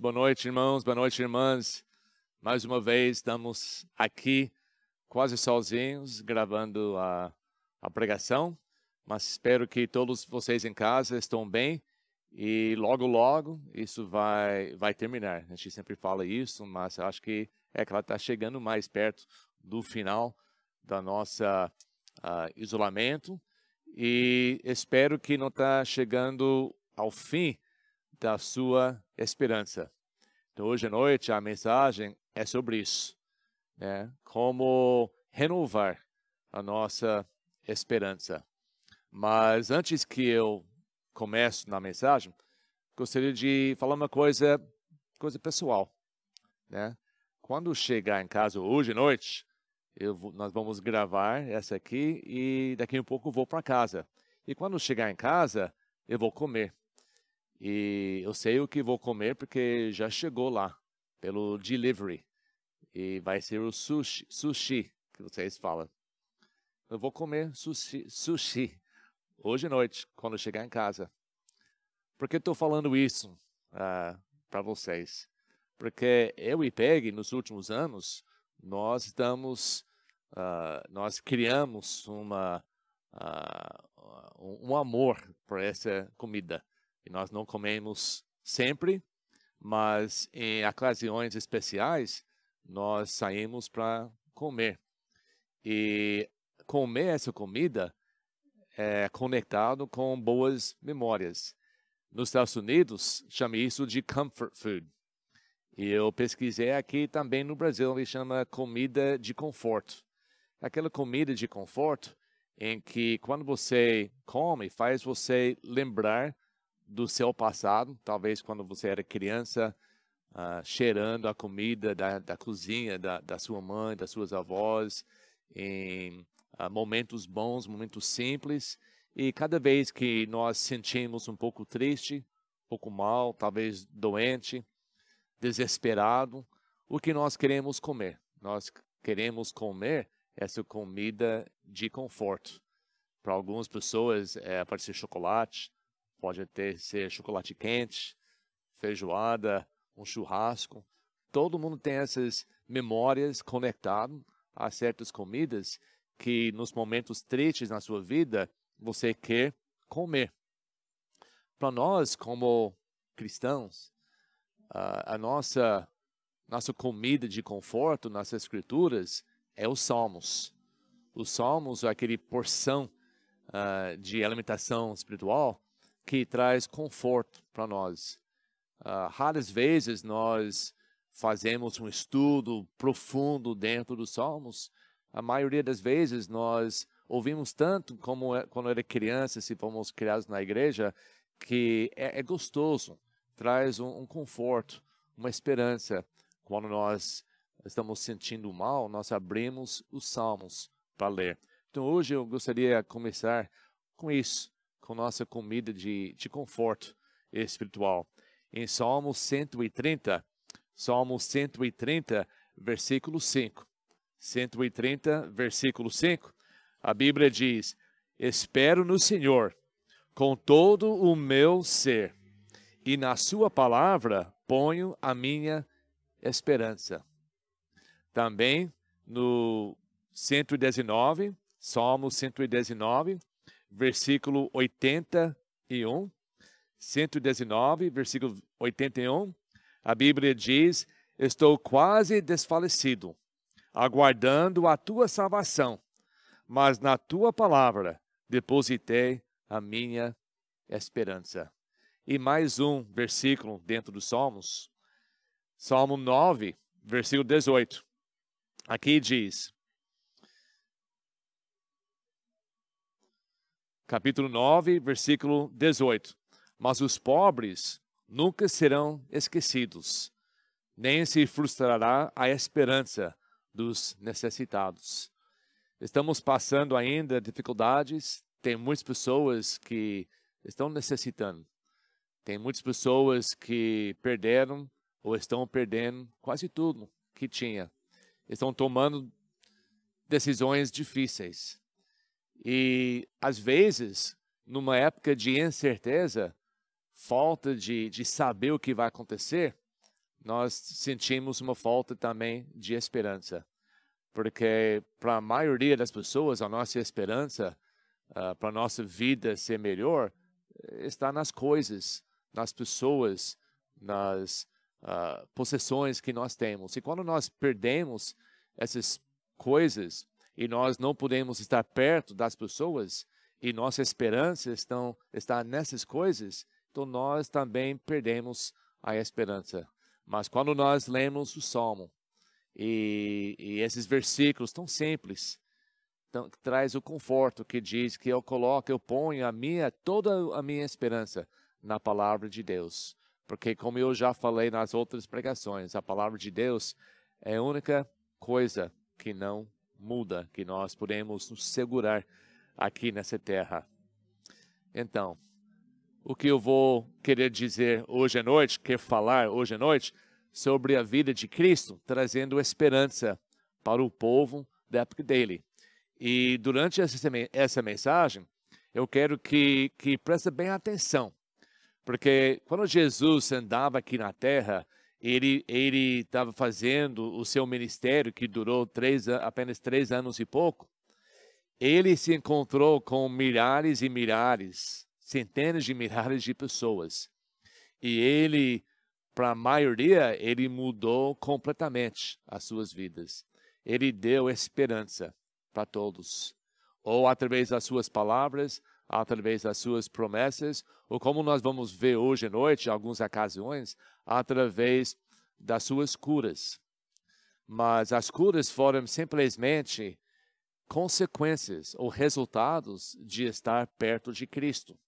Boa noite, irmãos, boa noite, irmãs. Mais uma vez estamos aqui quase sozinhos gravando a, a pregação, mas espero que todos vocês em casa estão bem e logo, logo isso vai, vai terminar. A gente sempre fala isso, mas acho que é que ela está chegando mais perto do final da nossa uh, isolamento e espero que não está chegando ao fim da sua esperança. Então, hoje à noite, a mensagem é sobre isso, né? Como renovar a nossa esperança. Mas antes que eu comece na mensagem, gostaria de falar uma coisa, coisa pessoal, né? Quando chegar em casa hoje à noite, eu, nós vamos gravar essa aqui e daqui a um pouco vou para casa. E quando chegar em casa, eu vou comer. E eu sei o que vou comer porque já chegou lá pelo delivery. E vai ser o sushi, sushi que vocês falam. Eu vou comer sushi, sushi hoje à noite, quando chegar em casa. Por que estou falando isso uh, ah, para vocês? Porque eu e Peg, nos últimos anos, nós estamos, uh, nós criamos uma, uh, um amor por essa comida. E nós não comemos sempre, mas em ocasiões especiais nós saímos para comer. E comer essa comida é conectado com boas memórias. Nos Estados Unidos, chama isso de comfort food. E eu pesquisei aqui também no Brasil, ele chama comida de conforto. Aquela comida de conforto em que quando você come, faz você lembrar do seu passado, talvez quando você era criança, uh, cheirando a comida da, da cozinha da, da, sua mãe, das suas avós, em uh, momentos bons, momentos simples. E cada vez que nós sentimos um pouco triste, um pouco mal, talvez doente, desesperado, o que nós queremos comer? Nós queremos comer essa comida de conforto. Para algumas pessoas, é, pode ser chocolate, Pode ter ser chocolate quente, feijoada, um churrasco. Todo mundo tem essas memórias conectadas a certas comidas que nos momentos tristes na sua vida você quer comer. Para nós, como cristãos, a nossa nossa comida de conforto nas escrituras é os salmos. Os salmos é aquele porção uh, de alimentação espiritual que traz conforto para nós. Uh, raras vezes nós fazemos um estudo profundo dentro dos Salmos. A maioria das vezes nós ouvimos tanto como é, quando era criança, se fomos criados na igreja, que é, é gostoso, traz um, um conforto, uma esperança. Quando nós estamos sentindo mal, nós abrimos os Salmos para ler. Então hoje eu gostaria de começar com isso com nossa comida de, de conforto espiritual. Em Salmo 130, Salmo 130, versículo 5. 130, versículo 5, a Bíblia diz: Espero no Senhor com todo o meu ser, e na Sua palavra ponho a minha esperança. Também no 119, Salmo 119, versículo 81, 119, versículo 81, a Bíblia diz: Estou quase desfalecido, aguardando a tua salvação, mas na tua palavra depositei a minha esperança. E mais um versículo dentro dos Salmos, Salmo 9, versículo 18. Aqui diz: capítulo 9, versículo 18. Mas os pobres nunca serão esquecidos, nem se frustrará a esperança dos necessitados. Estamos passando ainda dificuldades, tem muitas pessoas que estão necessitando. Tem muitas pessoas que perderam ou estão perdendo quase tudo que tinha. Estão tomando decisões difíceis. E, às vezes, numa época de incerteza, falta de, de saber o que vai acontecer, nós sentimos uma falta também de esperança. Porque para a maioria das pessoas, a nossa esperança uh, para a nossa vida ser melhor está nas coisas, nas pessoas, nas uh, possessões que nós temos. E quando nós perdemos essas coisas e nós não podemos estar perto das pessoas e nossa esperança estão, está nessas coisas, então nós também perdemos a esperança. Mas quando nós lemos o Salmo e, e esses versículos tão simples, tão, traz o conforto que diz que eu coloco, eu ponho a minha toda a minha esperança na palavra de Deus. Porque como eu já falei nas outras pregações, a palavra de Deus é a única coisa que não muda, que nós podemos nos segurar aqui nessa terra. Então, o que eu vou querer dizer hoje à noite, quer falar hoje à noite, sobre a vida de Cristo, trazendo esperança para o povo da época dele. E durante essa, mensagem, eu quero que, que preste bem atenção, porque quando Jesus andava aqui na terra, ele ele estava fazendo o seu ministério que durou três, apenas três anos e pouco. Ele se encontrou com milhares e milhares centenas de milhares de pessoas. E ele, para a maioria, ele mudou completamente as suas vidas. Ele deu esperança para todos, ou através das suas palavras, através das suas promessas, ou como nós vamos ver hoje à noite, em algumas ocasiões, através das suas curas. Mas as curas foram simplesmente consequências ou resultados de estar perto de Cristo.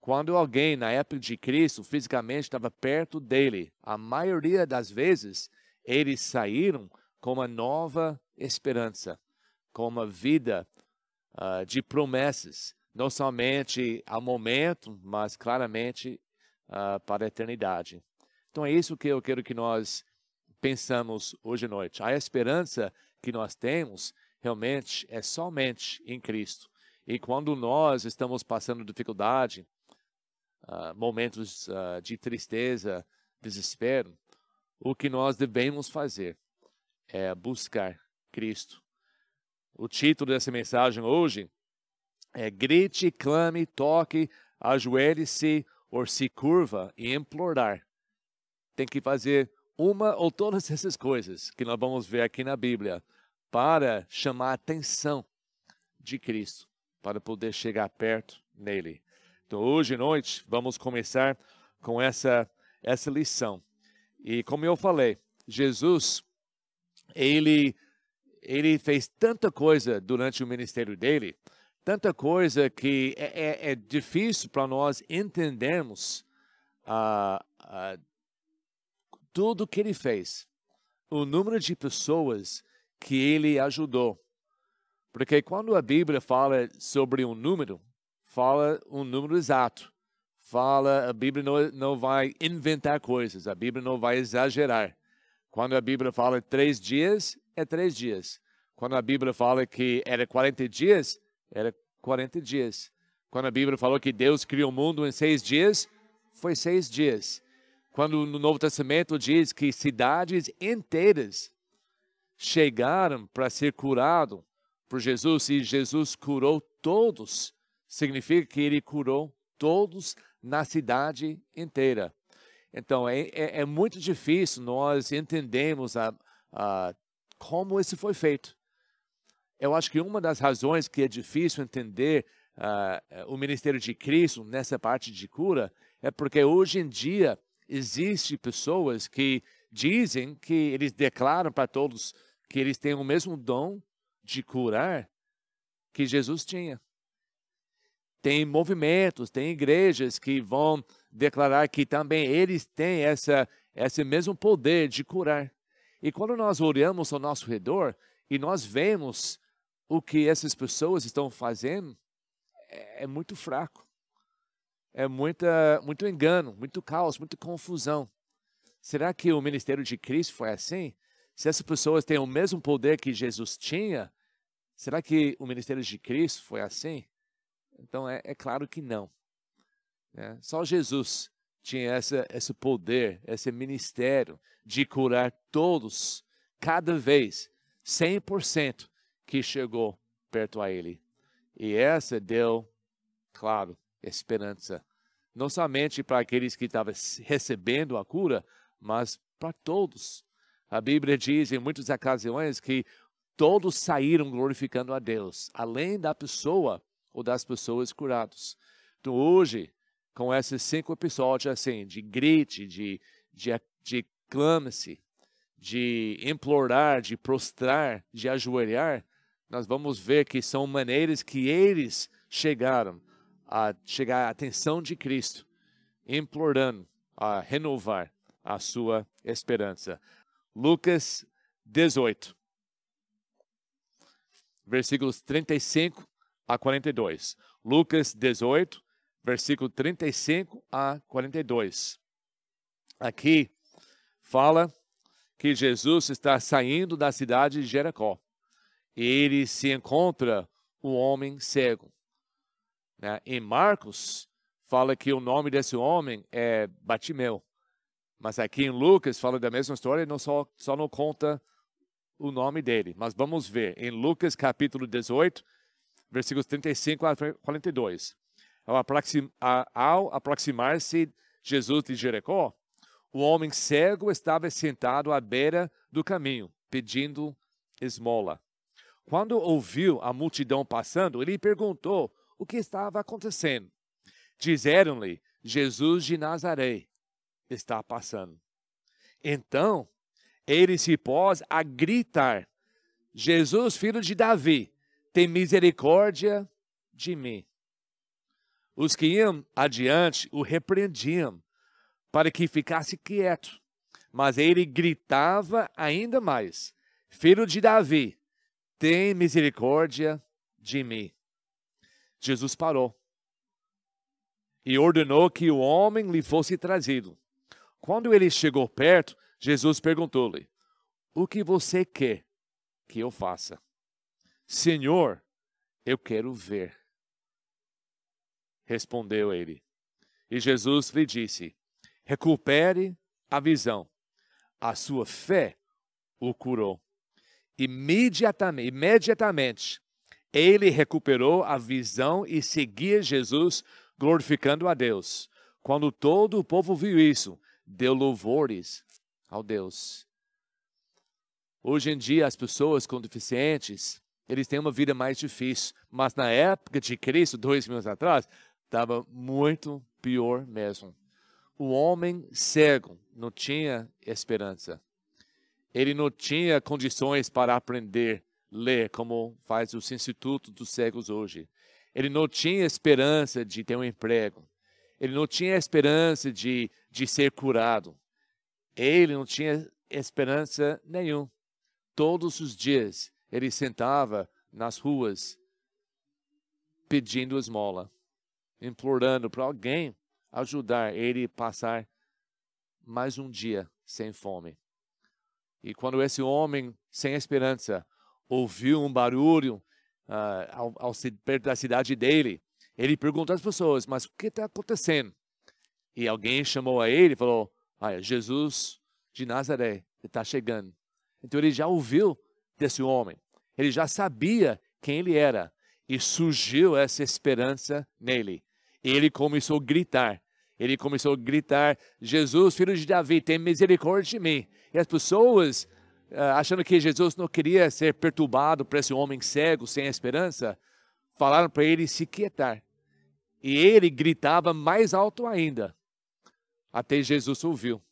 Quando alguém, na época de Cristo, fisicamente estava perto dele, a maioria das vezes, eles saíram com uma nova esperança, com uma vida uh, de promessas, não somente ao momento, mas claramente uh, para a eternidade. Então é isso que eu quero que nós pensamos hoje à noite. A esperança que nós temos realmente é somente em Cristo. E quando nós estamos passando dificuldade, uh, momentos uh, de tristeza, desespero, o que nós devemos fazer é buscar Cristo. O título dessa mensagem hoje é Grite, clame, toque, ajoelhe-se ou se curva e implorar. Tem que fazer uma ou todas essas coisas que nós vamos ver aqui na Bíblia para chamar a atenção de Cristo, para poder chegar perto nele. Então, hoje à noite, vamos começar com essa, essa lição. E como eu falei, Jesus, ele, ele fez tanta coisa durante o ministério dele, tanta coisa que é, é, é difícil para nós entendermos uh, uh, tudo que ele fez, o número de pessoas que ele ajudou. Porque quando a Bíblia fala sobre um número, fala um número exato. Fala, a Bíblia não, não vai inventar coisas, a Bíblia não vai exagerar. Quando a Bíblia fala três dias, é três dias. Quando a Bíblia fala que era 40 dias, era 40 dias. Quando a Bíblia falou que Deus criou o mundo em seis dias, foi seis dias. Quando no Novo Testamento diz que cidades inteiras chegaram para ser curado por Jesus e Jesus curou todos, significa que ele curou todos na cidade inteira. Então, é, é, é muito difícil nós entendermos a, a, como isso foi feito. Eu acho que uma das razões que é difícil entender uh, o ministério de Cristo nessa parte de cura é porque hoje em dia existem pessoas que dizem que eles declaram para todos que eles têm o mesmo dom de curar que Jesus tinha. Tem movimentos, tem igrejas que vão declarar que também eles têm essa, esse mesmo poder de curar. E quando nós olhamos ao nosso redor e nós vemos o que essas pessoas estão fazendo, é, é muito fraco. É muita, muito engano, muito caos, muita confusão. Será que o ministério de Cristo foi assim? Se essas pessoas têm o mesmo poder que Jesus tinha, será que o ministério de Cristo foi assim? Então é, é claro que não. Né? Só Jesus tinha essa, esse poder, esse ministério de curar todos, cada vez, 100% que chegou perto a ele. E essa deu, claro, esperança. Não somente para aqueles que estavam recebendo a cura, mas para todos. A Bíblia diz em muitas ocasiões que todos saíram glorificando a Deus, além da pessoa ou das pessoas curadas. Então, hoje, com esses cinco episódios assim, de grite, de, de, de clame-se, de implorar, de prostrar, de ajoelhar, nós vamos ver que são maneiras que eles chegaram a chegar à atenção de Cristo, implorando a renovar a sua esperança. Lucas 18, versículos 35 a 42. Lucas 18, versículo 35 a 42. Aqui fala que Jesus está saindo da cidade de Jericó ele se encontra um homem cego. Né? Em Marcos, fala que o nome desse homem é Batimeu. Mas aqui em Lucas fala da mesma história, não só, só não conta o nome dele. Mas vamos ver, em Lucas capítulo 18, versículos 35 a 42. Ao, aproxim, ao aproximar-se Jesus de Jericó, o homem cego estava sentado à beira do caminho, pedindo esmola. Quando ouviu a multidão passando, ele perguntou o que estava acontecendo. Disseram-lhe: Jesus de Nazaré está passando. Então ele se pôs a gritar: Jesus, filho de Davi, tem misericórdia de mim. Os que iam adiante o repreendiam para que ficasse quieto. Mas ele gritava ainda mais: Filho de Davi, tem misericórdia de mim. Jesus parou e ordenou que o homem lhe fosse trazido. Quando ele chegou perto, Jesus perguntou-lhe: O que você quer que eu faça? Senhor, eu quero ver. Respondeu ele. E Jesus lhe disse: Recupere a visão. A sua fé o curou imediatamente, imediatamente ele recuperou a visão e seguia Jesus, glorificando a Deus. Quando todo o povo viu isso, deu louvores ao Deus. Hoje em dia, as pessoas com deficientes, eles têm uma vida mais difícil, mas na época de Cristo, dois mil anos atrás, estava muito pior mesmo. O homem cego não tinha esperança ele não tinha condições para aprender ler como faz os institutos dos cegos hoje. Ele não tinha esperança de ter um emprego. Ele não tinha esperança de, de ser curado. Ele não tinha esperança nenhuma. Todos os dias ele sentava nas ruas pedindo esmola, implorando para alguém ajudar ele a passar mais um dia sem fome. E quando esse homem sem esperança ouviu um barulho uh, ao, ao, perto da cidade dele, ele perguntou às pessoas: Mas o que está acontecendo? E alguém chamou a ele e falou: ah, Jesus de Nazaré está chegando. Então ele já ouviu desse homem, ele já sabia quem ele era e surgiu essa esperança nele. E ele começou a gritar. Ele começou a gritar: Jesus, filho de Davi, tem misericórdia de mim. E as pessoas, ah, achando que Jesus não queria ser perturbado por esse homem cego, sem esperança, falaram para ele se quietar. E ele gritava mais alto ainda, até Jesus ouviu.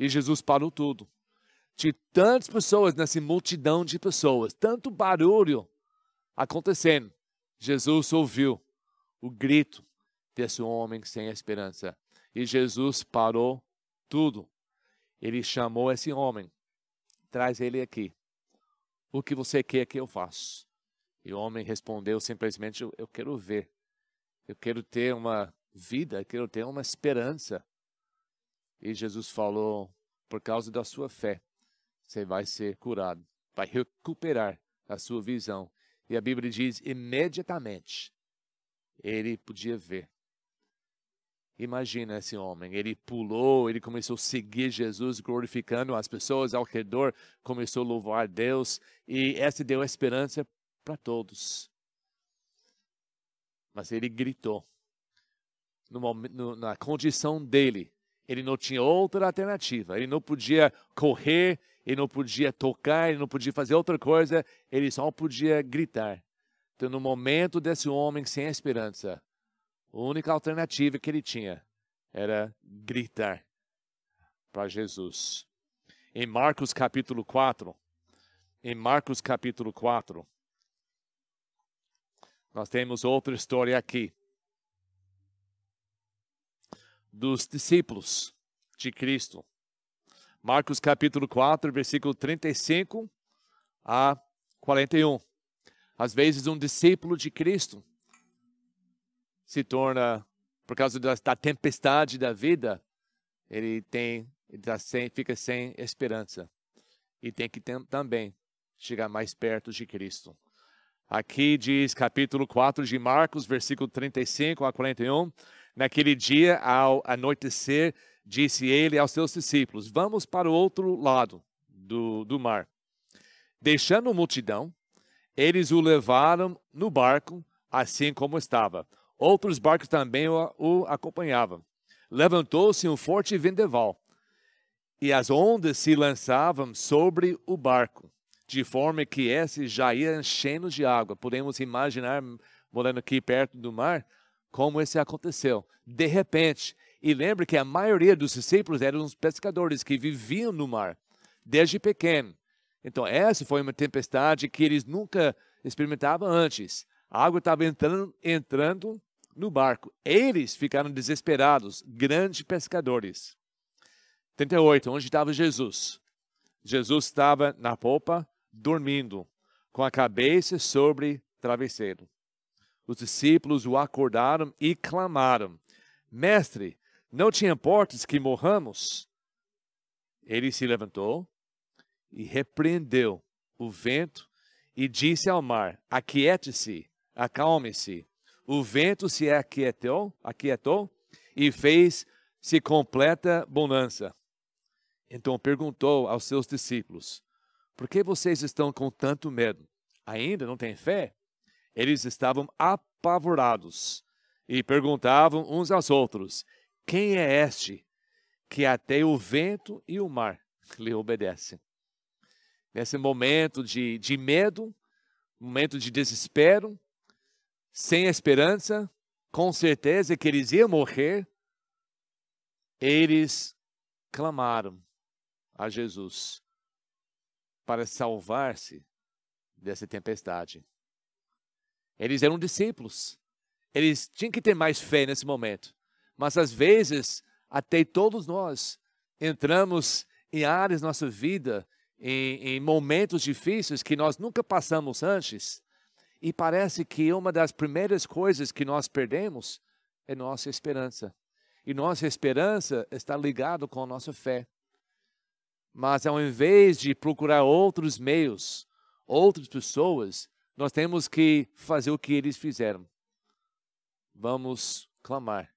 E Jesus parou tudo. Tinha tantas pessoas nessa multidão de pessoas, tanto barulho acontecendo. Jesus ouviu o grito desse homem sem esperança. E Jesus parou tudo ele chamou esse homem, traz ele aqui. O que você quer que eu faça? E o homem respondeu simplesmente: Eu quero ver. Eu quero ter uma vida, eu quero ter uma esperança. E Jesus falou: Por causa da sua fé, você vai ser curado, vai recuperar a sua visão. E a Bíblia diz: imediatamente ele podia ver. Imagina esse homem, ele pulou, ele começou a seguir Jesus, glorificando as pessoas ao redor, começou a louvar Deus, e essa deu esperança para todos. Mas ele gritou. No no, na condição dele, ele não tinha outra alternativa. Ele não podia correr, ele não podia tocar, ele não podia fazer outra coisa, ele só podia gritar. Então, no momento desse homem sem esperança, a única alternativa que ele tinha era gritar para Jesus. Em Marcos capítulo 4, em Marcos capítulo 4, nós temos outra história aqui dos discípulos de Cristo. Marcos capítulo 4, versículo 35 a 41. Às vezes um discípulo de Cristo se torna, por causa da, tempestade da vida, ele tem, ele tá sem, fica sem esperança. E tem que ter, também chegar mais perto de Cristo. Aqui diz capítulo 4 de Marcos, versículo 35 a 41. Naquele dia, ao anoitecer, disse ele aos seus discípulos: Vamos para o outro lado do, do mar. Deixando a multidão, eles o levaram no barco, assim como estava. Outros barcos também o, o acompanhavam. Levantou-se um forte vendaval, e as ondas se lançavam sobre o barco, de forma que esse já ia enchendo de água. Podemos imaginar, morando aqui perto do mar, como isso aconteceu. De repente, e lembre que a maioria dos discípulos eram os pescadores que viviam no mar, desde pequeno. Então, essa foi uma tempestade que eles nunca experimentavam antes. A água estava entrando, entrando no barco. Eles ficaram desesperados, grandes pescadores. 38, onde estava Jesus? Jesus estava na popa, dormindo, com a cabeça sobre travesseiro. Os discípulos o acordaram e clamaram: Mestre, não te importas que morramos? Ele se levantou e repreendeu o vento e disse ao mar: Aquiete-se, acalme-se. O vento se aquietou, aquietou e fez-se completa bonança. Então perguntou aos seus discípulos: Por que vocês estão com tanto medo? Ainda não têm fé? Eles estavam apavorados e perguntavam uns aos outros: Quem é este que até o vento e o mar lhe obedecem? Nesse momento de, de medo, momento de desespero, sem esperança, com certeza que eles iam morrer, eles clamaram a Jesus para salvar-se dessa tempestade. Eles eram discípulos. Eles tinham que ter mais fé nesse momento. Mas às vezes, até todos nós entramos em áreas da nossa vida, em, em momentos difíceis que nós nunca passamos antes, e parece que uma das primeiras coisas que nós perdemos é nossa esperança. E nossa esperança está ligada com a nossa fé. Mas ao invés de procurar outros meios, outras pessoas, nós temos que fazer o que eles fizeram. Vamos clamar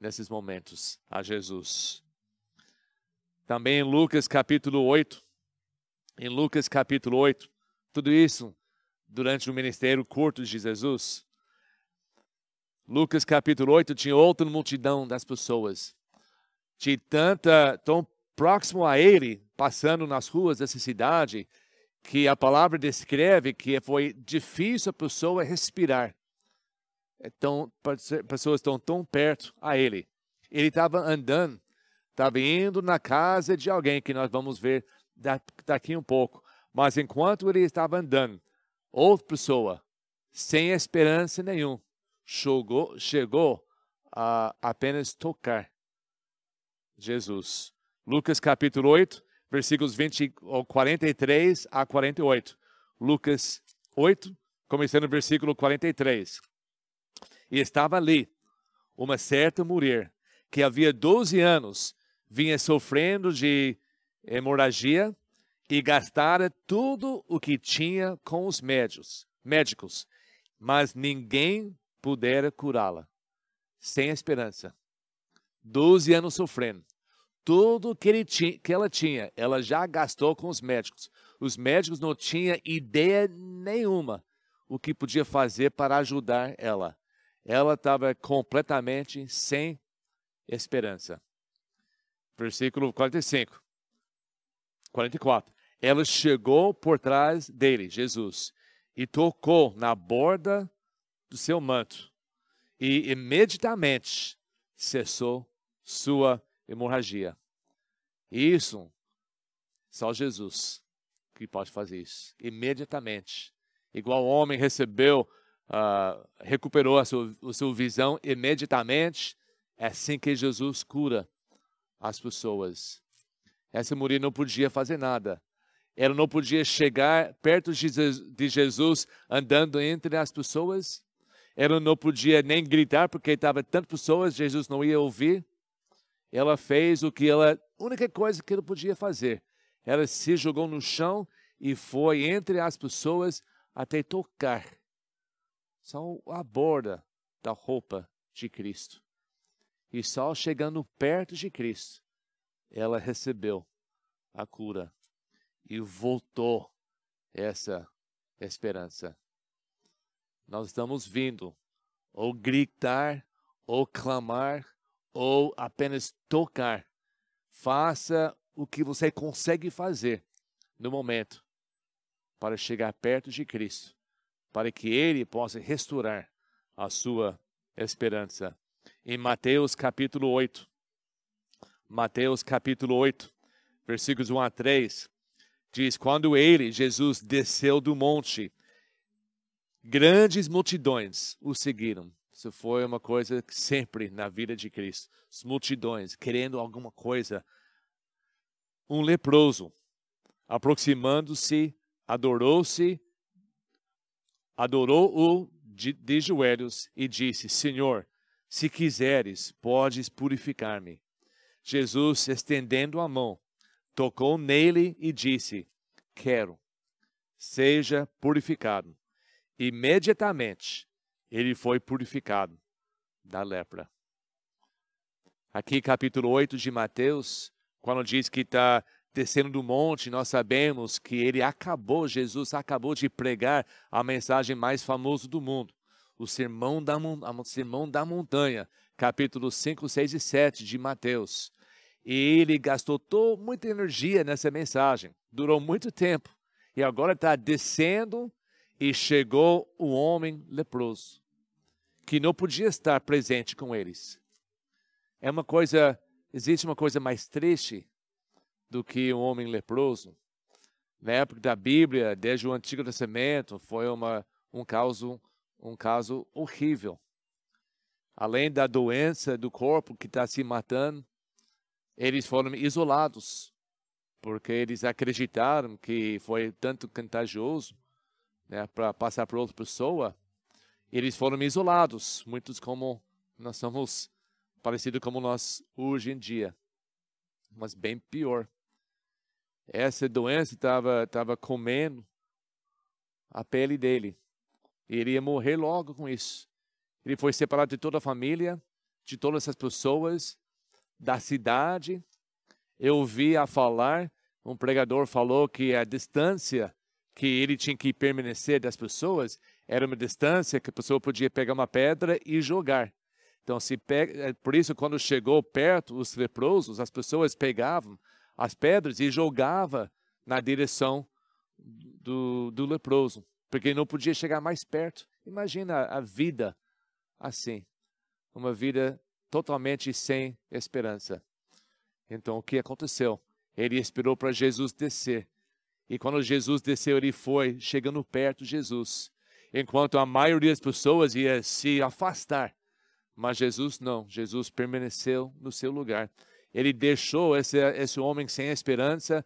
nesses momentos a Jesus. Também em Lucas capítulo 8, em Lucas capítulo 8, tudo isso durante o ministério curto de Jesus. Lucas capítulo 8 tinha outra multidão das pessoas. De tanta, tão próximo a ele, passando nas ruas dessa cidade, que a palavra descreve que foi difícil a pessoa respirar. Então, pessoas estão tão perto a ele. Ele estava andando, estava indo na casa de alguém que nós vamos ver daqui um pouco. Mas enquanto ele estava andando, outra pessoa, sem esperança nenhuma, chegou, chegou a apenas tocar Jesus. Lucas capítulo 8, versículos 20, 43 a 48. Lucas 8, começando no versículo 43. E estava ali uma certa mulher que havia 12 anos vinha sofrendo de hemorragia e gastara tudo o que tinha com os médicos, médicos, mas ninguém pudera curá-la. Sem esperança. 12 anos sofrendo. Tudo que, ele que ela tinha, ela já gastou com os médicos. Os médicos não tinham ideia nenhuma o que podia fazer para ajudar ela. Ela estava completamente sem esperança. Versículo 45. 44. Ela chegou por trás dele, Jesus, e tocou na borda do seu manto, e imediatamente cessou sua hemorragia. Isso, só Jesus que pode fazer isso, imediatamente. Igual o homem recebeu, uh, recuperou a sua, a sua visão imediatamente, é assim que Jesus cura as pessoas. Essa mulher não podia fazer nada. Ela não podia chegar perto de Jesus andando entre as pessoas. Ela não podia nem gritar porque estava tantas pessoas, Jesus não ia ouvir. Ela fez o que ela, a única coisa que ela podia fazer. Ela se jogou no chão e foi entre as pessoas até tocar só a borda da roupa de Cristo. E só chegando perto de Cristo, ela recebeu a cura e voltou essa esperança. Nós estamos vindo ou gritar, ou clamar, ou apenas tocar. Faça o que você consegue fazer no momento para chegar perto de Cristo, para que Ele possa restaurar a sua esperança. Em Mateus capítulo 8, Mateus capítulo 8, versículos 1 a 3, diz: Quando ele, Jesus, desceu do monte, grandes multidões o seguiram. Isso foi uma coisa sempre na vida de Cristo. As multidões querendo alguma coisa. Um leproso, aproximando-se, adorou-se, adorou-o de, de joelhos e disse: Senhor, se quiseres, podes purificar-me. Jesus, estendendo a mão, tocou nele e disse: Quero, seja purificado. Imediatamente ele foi purificado da lepra. Aqui, capítulo 8 de Mateus, quando diz que está descendo do monte, nós sabemos que ele acabou, Jesus acabou de pregar a mensagem mais famosa do mundo, o Sermão da, Sermão da Montanha, capítulos 5, 6 e 7 de Mateus. Ele gastou muita energia nessa mensagem, durou muito tempo. E agora está descendo e chegou o homem leproso, que não podia estar presente com eles. É uma coisa, existe uma coisa mais triste do que um homem leproso. Na época da Bíblia, desde o Antigo Testamento, foi uma, um, caso, um caso horrível. Além da doença do corpo que está se matando, eles foram isolados, porque eles acreditaram que foi tanto contagioso né, para passar para outra pessoa. Eles foram isolados, muitos como nós somos parecidos como nós hoje em dia, mas bem pior. Essa doença estava tava comendo a pele dele. Ele ia morrer logo com isso. Ele foi separado de toda a família, de todas essas pessoas, da cidade. Eu ouvi a falar, um pregador falou que a distância que ele tinha que permanecer das pessoas era uma distância que a pessoa podia pegar uma pedra e jogar. Então, se pega, é por isso, quando chegou perto os leprosos, as pessoas pegavam as pedras e jogava na direção do, do leproso, porque não podia chegar mais perto. Imagina a vida assim, uma vida totalmente sem esperança. Então, o que aconteceu? Ele esperou para Jesus descer. E quando Jesus desceu, ele foi chegando perto de Jesus. Enquanto a maioria das pessoas ia se afastar. Mas Jesus não. Jesus permaneceu no seu lugar. Ele deixou esse, esse homem sem esperança,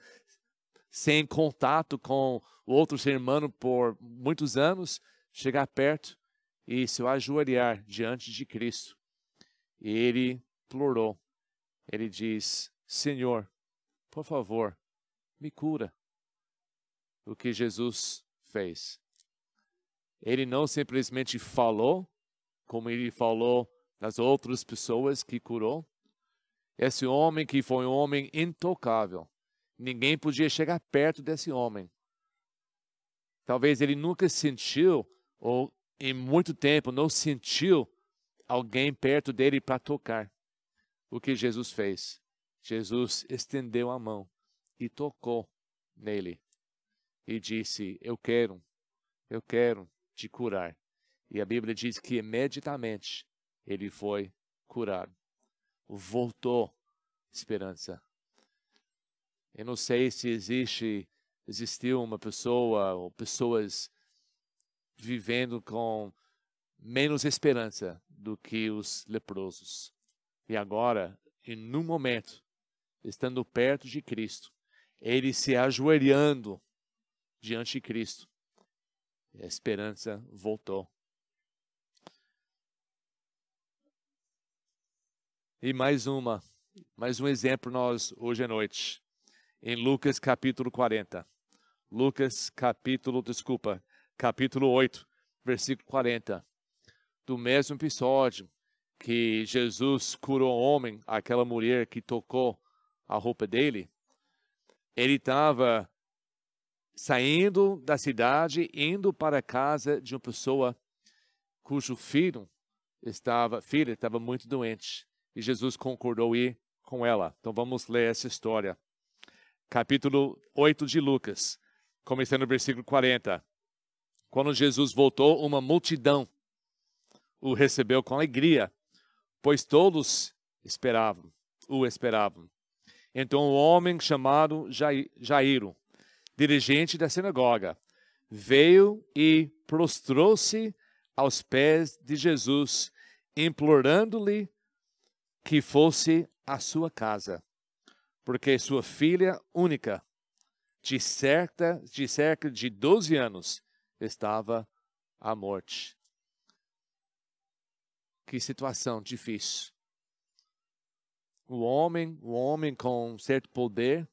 sem contato com o outro ser humano por muitos anos, chegar perto e se ajoelhar diante de Cristo. Ele plorou. Ele diz: Senhor, por favor, me cura. O que Jesus fez. Ele não simplesmente falou, como ele falou das outras pessoas que curou, Esse homem que foi um homem intocável. Ninguém podia chegar perto desse homem. Talvez ele nunca sentiu, ou em muito tempo não sentiu alguém perto dele para tocar. O que Jesus fez? Jesus estendeu a mão e tocou nele e disse: Eu quero, eu quero te curar. E a Bíblia diz que imediatamente ele foi curado. Voltou esperança. Eu não sei se existe, existiu uma pessoa ou pessoas vivendo com menos esperança do que os leprosos. E agora, em um momento, estando perto de Cristo, ele se ajoelhando diante de Cristo, a esperança voltou. E mais uma, mais um exemplo nós hoje à noite, em Lucas capítulo 40. Lucas capítulo, desculpa, capítulo 8, versículo 40. Do mesmo episódio que Jesus curou o homem, aquela mulher que tocou a roupa dele, ele estava saindo da cidade, indo para a casa de uma pessoa cujo filho estava, filha estava muito doente. E Jesus concordou ir com ela. Então vamos ler essa história. Capítulo 8 de Lucas, começando no versículo 40. Quando Jesus voltou, uma multidão o recebeu com alegria, pois todos esperavam, o esperavam. Então o um homem chamado Jairo, dirigente da sinagoga, veio e prostrou-se aos pés de Jesus, implorando-lhe que fosse à sua casa, porque sua filha única, de cerca de, cerca de 12 anos, estava à morte. Que situação difícil. O homem, o homem com certo poder,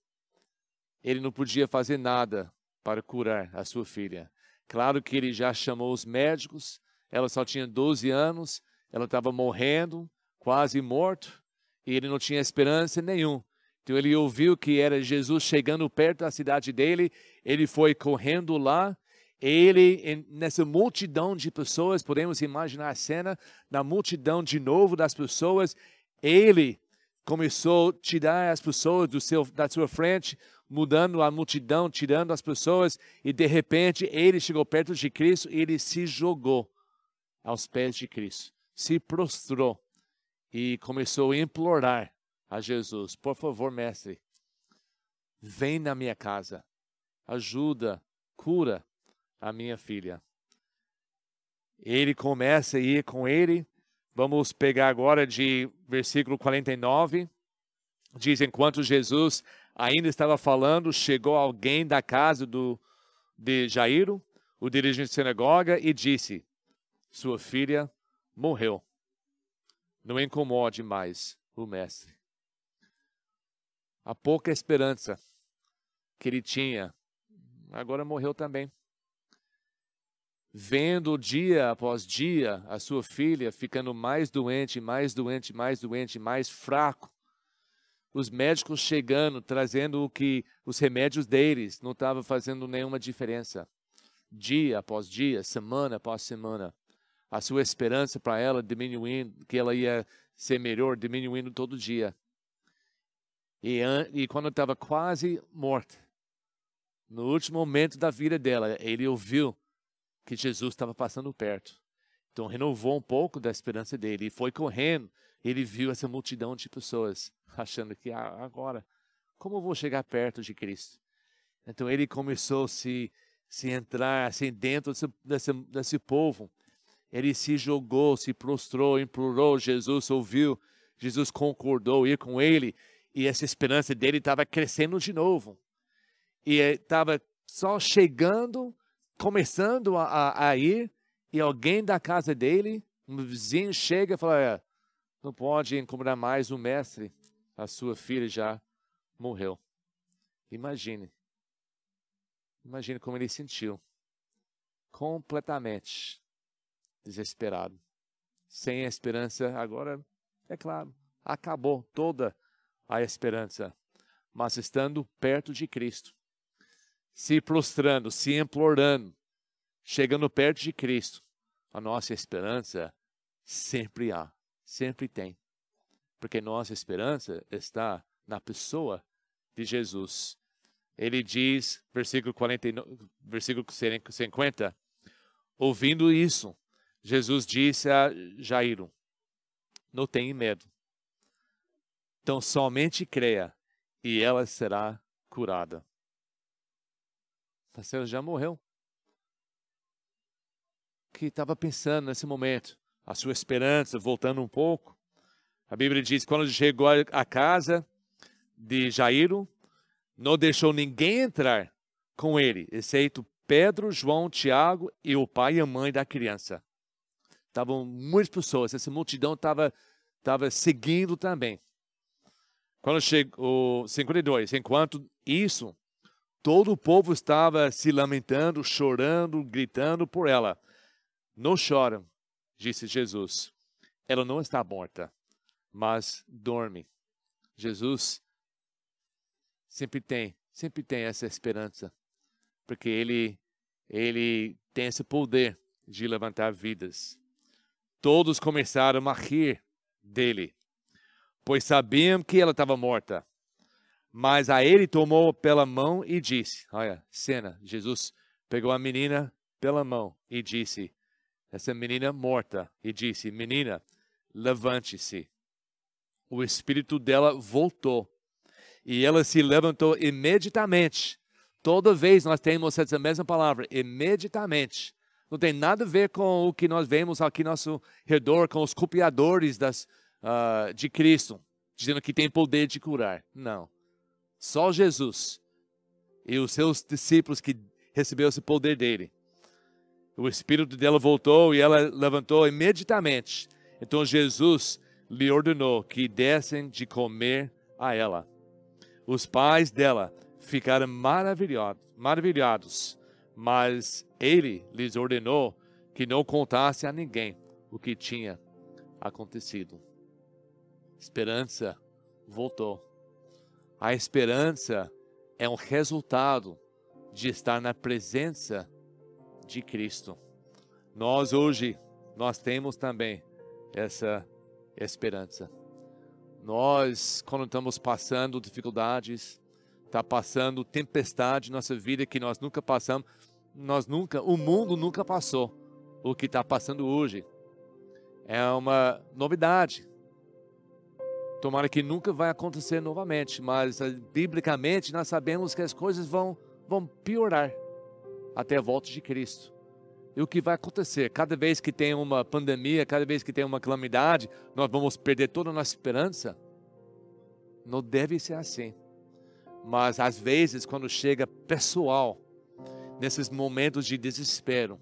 ele não podia fazer nada para curar a sua filha. Claro que ele já chamou os médicos, ela só tinha 12 anos, ela estava morrendo, quase morto, e ele não tinha esperança nenhuma. Então ele ouviu que era Jesus chegando perto da cidade dele, ele foi correndo lá, ele, nessa multidão de pessoas, podemos imaginar a cena, na multidão de novo das pessoas, ele começou a tirar as pessoas do seu, da sua frente, mudando a multidão, tirando as pessoas, e de repente ele chegou perto de Cristo e ele se jogou aos pés de Cristo, se prostrou e começou a implorar a Jesus: Por favor, mestre, vem na minha casa, ajuda, cura a minha filha. Ele começa a ir com ele. Vamos pegar agora de versículo 49. Diz: Enquanto Jesus ainda estava falando, chegou alguém da casa do, de Jairo, o dirigente da sinagoga, e disse: Sua filha morreu. Não incomode mais o mestre. A pouca esperança que ele tinha, agora morreu também. Vendo dia após dia a sua filha ficando mais doente, mais doente, mais doente, mais fraco, os médicos chegando, trazendo o que os remédios deles não estavam fazendo nenhuma diferença. Dia após dia, semana após semana a sua esperança para ela diminuindo, que ela ia ser melhor, diminuindo todo dia. E, e quando estava quase morta, no último momento da vida dela, ele ouviu que Jesus estava passando perto. Então renovou um pouco da esperança dele e foi correndo. Ele viu essa multidão de pessoas, achando que ah, agora, como eu vou chegar perto de Cristo? Então ele começou a se, se entrar assim, dentro desse, desse, desse povo ele se jogou, se prostrou, implorou, Jesus ouviu, Jesus concordou ir com ele, e essa esperança dele estava crescendo de novo. E estava só chegando, começando a, a, ir, e alguém da casa dele, um vizinho, chega e fala: Não pode incomodar mais o mestre, a sua filha já morreu. Imagine. Imagine como ele sentiu. Completamente desesperado. Sem esperança, agora, é claro, acabou toda a esperança, mas estando perto de Cristo, se prostrando, se implorando, chegando perto de Cristo, a nossa esperança sempre há, sempre tem. Porque nossa esperança está na pessoa de Jesus. Ele diz, versículo, 49, versículo 50, ouvindo isso, Jesus disse a Jairo: Não tenha medo. Então somente creia e ela será curada. Marcelo já morreu. Que estava pensando nesse momento, a sua esperança, voltando um pouco. A Bíblia diz: quando chegou à casa de Jairo, não deixou ninguém entrar com ele, exceto Pedro, João, Tiago e o pai e a mãe da criança. Estavam muitas pessoas, essa multidão estava estava seguindo também. Quando chegou 52, enquanto isso, todo o povo estava se lamentando, chorando, gritando por ela. Não choram, disse Jesus. Ela não está morta, mas dorme. Jesus sempre tem, sempre tem essa esperança, porque ele ele tem esse poder de levantar vidas. Todos começaram a rir dele, pois sabiam que ela estava morta. Mas a ele tomou pela mão e disse: Olha, cena, Jesus pegou a menina pela mão e disse: essa menina morta e disse: Menina, levante-se. O espírito dela voltou e ela se levantou imediatamente. Toda vez nós temos essa mesma palavra, imediatamente. Não tem nada a ver com o que nós vemos aqui no nosso redor, com os copiadores das, uh, de Cristo, dizendo que tem poder de curar. Não. Só Jesus e os seus discípulos que receberam esse poder dele o espírito dela voltou e ela levantou imediatamente. Então Jesus lhe ordenou que dessem de comer a ela. Os pais dela ficaram maravilhados, maravilhados, mas ele lhes ordenou que não contasse a ninguém o que tinha acontecido. Esperança voltou. A esperança é um resultado de estar na presença de Cristo. Nós hoje, nós temos também essa esperança. Nós, quando estamos passando dificuldades, está passando tempestade na nossa vida que nós nunca passamos, nós nunca, o mundo nunca passou o que está passando hoje. É uma novidade. Tomara que nunca vai acontecer novamente, mas eh, biblicamente nós sabemos que as coisas vão, vão piorar até a volta de Cristo. E o que vai acontecer? Cada vez que tem uma pandemia, cada vez que tem uma calamidade, nós vamos perder toda a nossa esperança? Não deve ser assim. Mas às vezes, quando chega pessoal, nesses momentos de desespero,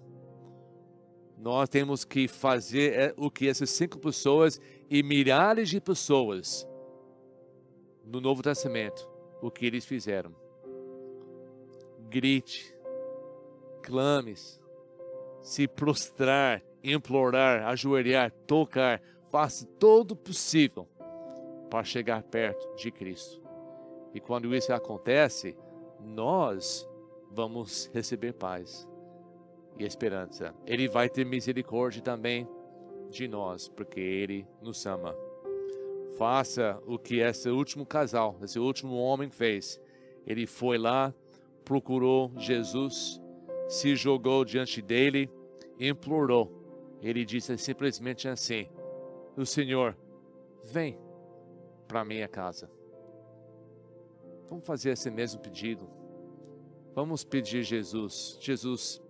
nós temos que fazer é, o que essas cinco pessoas e milhares de pessoas no Novo Testamento, o que eles fizeram. Grite, clames, se prostrar, implorar, ajoelhar, tocar, faça todo o possível para chegar perto de Cristo. E quando isso acontece, nós vamos receber paz e esperança. Ele vai ter misericórdia também de nós, porque Ele nos ama. Faça o que esse último casal, esse último homem fez. Ele foi lá, procurou Jesus, se jogou diante dele implorou. Ele disse simplesmente assim: O Senhor, vem para minha casa. Vamos fazer esse mesmo pedido. Vamos pedir Jesus, Jesus,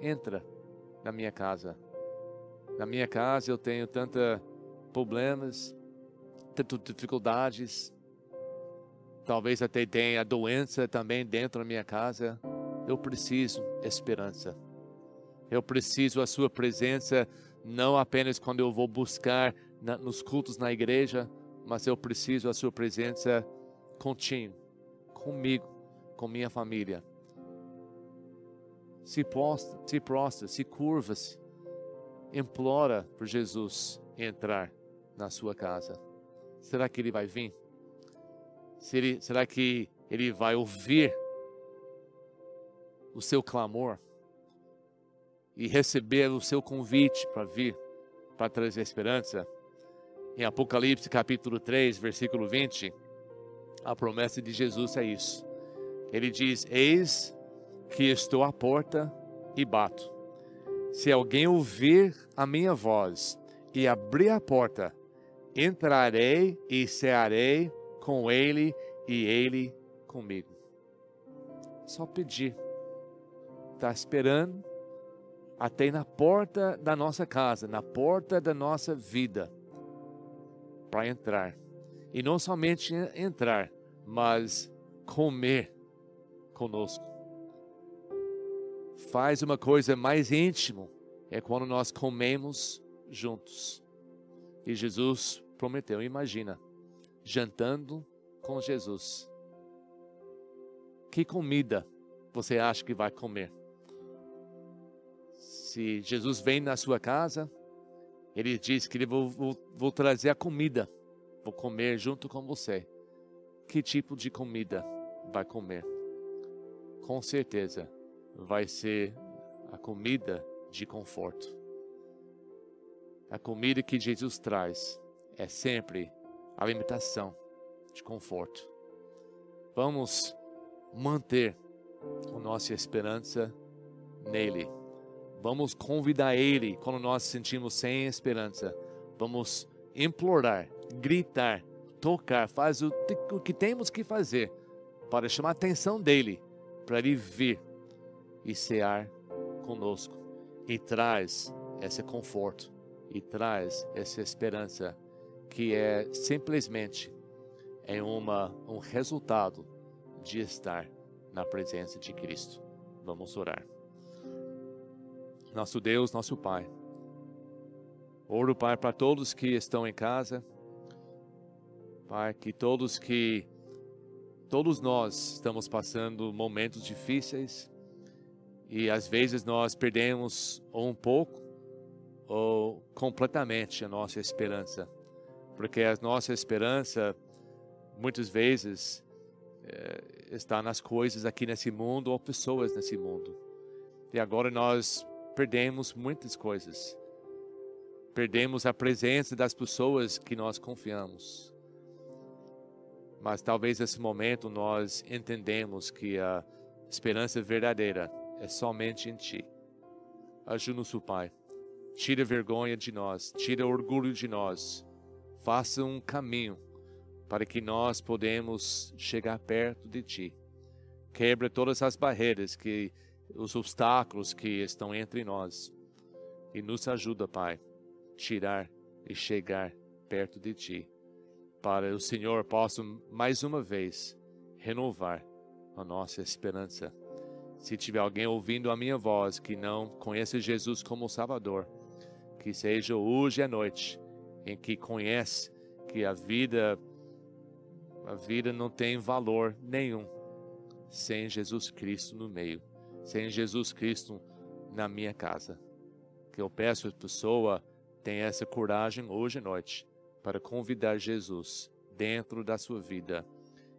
entra na minha casa. Na minha casa eu tenho tantos problemas, tantas dificuldades. Talvez até tenha doença também dentro da minha casa eu preciso esperança. Eu preciso a sua presença não apenas quando eu vou buscar na, nos cultos na igreja, mas eu preciso a sua presença contínuo, comigo, com minha família. Se prostra, se, prostra, se curva-se, implora por Jesus entrar na sua casa. Será que ele vai vir? Será que ele vai ouvir o seu clamor e receber o seu convite para vir, para trazer esperança? Em Apocalipse capítulo 3, versículo 20, a promessa de Jesus é isso. Ele diz: Eis que estou à porta e bato. Se alguém ouvir a minha voz e abrir a porta, entrarei e cearei com ele e ele comigo. Só pedir. Está esperando até na porta da nossa casa, na porta da nossa vida, para entrar. E não somente entrar, mas comer conosco. Faz uma coisa mais íntima, é quando nós comemos juntos. E Jesus prometeu, imagina, jantando com Jesus. Que comida você acha que vai comer? Se Jesus vem na sua casa, ele diz que ele vou, vou, vou trazer a comida, vou comer junto com você. Que tipo de comida vai comer? Com certeza vai ser a comida de conforto. A comida que Jesus traz é sempre alimentação de conforto. Vamos manter a nossa esperança nele. Vamos convidar ele quando nós sentimos sem esperança. Vamos implorar, gritar, tocar, faz o, o que temos que fazer para chamar a atenção dele, para ele vir e cear conosco e traz esse conforto e traz essa esperança que é simplesmente uma, um resultado de estar na presença de Cristo. Vamos orar. Nosso Deus, nosso Pai. Oro, Pai, para todos que estão em casa. Pai, que todos que todos nós estamos passando momentos difíceis e às vezes nós perdemos um pouco ou completamente a nossa esperança, porque a nossa esperança muitas vezes é, está nas coisas aqui nesse mundo ou pessoas nesse mundo. E agora nós perdemos muitas coisas. Perdemos a presença das pessoas que nós confiamos. Mas talvez nesse momento nós entendemos que a esperança verdadeira é somente em Ti. Ajuda-nos, Pai Tira vergonha de nós, tira orgulho de nós. Faça um caminho para que nós podemos chegar perto de Ti. Quebra todas as barreiras, que os obstáculos que estão entre nós. E nos ajuda, Pai, tirar e chegar perto de Ti. Para o Senhor possa mais uma vez renovar a nossa esperança. Se tiver alguém ouvindo a minha voz que não conhece Jesus como Salvador, que seja hoje à noite em que conhece que a vida a vida não tem valor nenhum sem Jesus Cristo no meio, sem Jesus Cristo na minha casa. Que eu peço a pessoa tenha essa coragem hoje à noite para convidar Jesus dentro da sua vida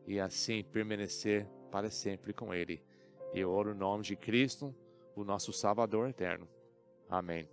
e assim permanecer para sempre com Ele. E oro no nome de Cristo, o nosso Salvador eterno. Amém.